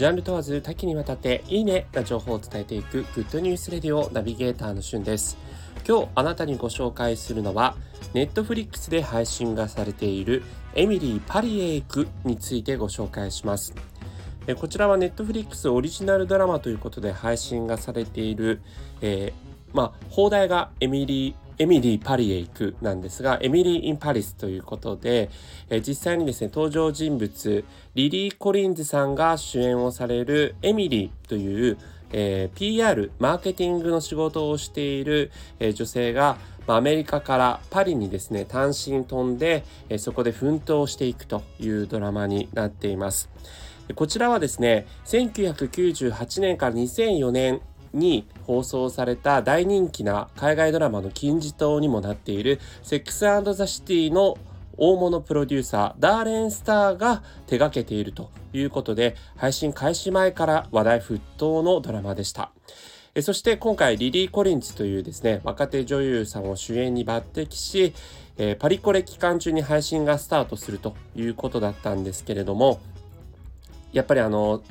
ジャンル問わず多岐にわたっていいねな情報を伝えていくグッドニュースレディオナビゲーターのしゅんです。今日あなたにご紹介するのはネットフリックスで配信がされているエミリー・パリへ行くについてご紹介します。こちらはネットフリックスオリジナルドラマということで配信がされている、えー、まあ、邦題がエミリーエミリー・パリへ行くなんですが、 Emily in Paris ということで、え、実際にですね、登場人物、リリー・コリンズさんが主演をされるエミリーという、えー、PR、マーケティングの仕事をしている、えー、女性が、まあ、アメリカからパリにですね、単身飛んで、えー、そこで奮闘していくというドラマになっています。こちらはですね、1998年から2004年に放送された大人気な海外ドラマの金字塔にもなっているセックスザ・シティの大物プロデューサーダーレン・スターが手掛けているということで配信開始前から話題沸騰のドラマでした。そして今回リリー・コリンズというですね若手女優さんを主演に抜擢しパリコレ期間中に配信がスタートするということだったんですけれどもやっぱりあの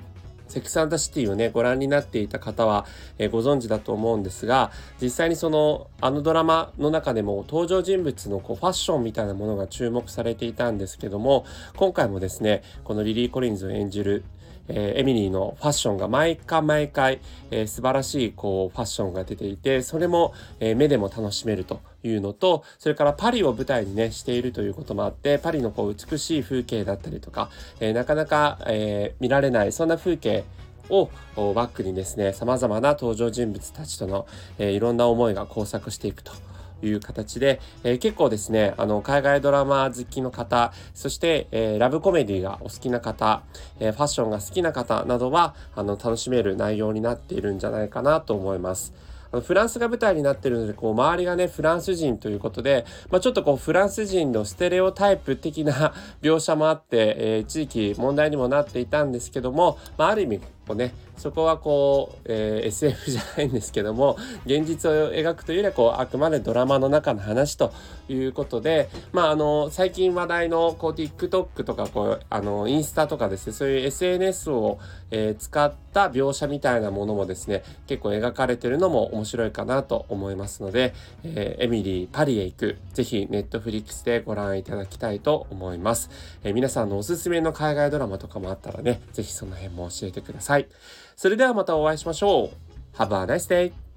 セックスザシティをね、ご覧になっていた方は、えー、ご存知だと思うんですが、実際にその、あのドラマの中でも登場人物のこうファッションみたいなものが注目されていたんですけども、今回もですね、このリリー・コリンズを演じるえー、エミリーのファッションが毎回毎回、えー、素晴らしいこうファッションが出ていてそれも、えー、目でも楽しめるというのとそれからパリを舞台にねしているということもあってパリのこう美しい風景だったりとか、えなかなか、え見られないそんな風景をバックにですね様々な登場人物たちとの、えいろんな思いが交錯していくと。いう形で、えー、結構ですね、あの、海外ドラマ好きの方、そして、えー、ラブコメディがお好きな方、えー、ファッションが好きな方などは、あの、楽しめる内容になっているんじゃないかなと思います。フランスが舞台になってるので、こう、周りがね、フランス人ということで、まあ、ちょっとこう、フランス人のステレオタイプ的な 描写もあって、えー、地域問題にもなっていたんですけども、まあ、ある意味、こうね、そこはこう、えー、SF じゃないんですけども現実を描くというよりはこうあくまでドラマの中の話ということでまああの最近話題のこう TikTok とかこうあのインスタとかですねそういう SNS を、えー、使った描写みたいなものもですね結構描かれてるのも面白いかなと思いますので、えー、エミリーパリへ行くぜひネットフリックスでご覧いただきたいと思います、え、皆さんのおすすめの海外ドラマとかもあったらねぜひその辺も教えてください。さいそれではまたお会いしましょう。Have a nice day!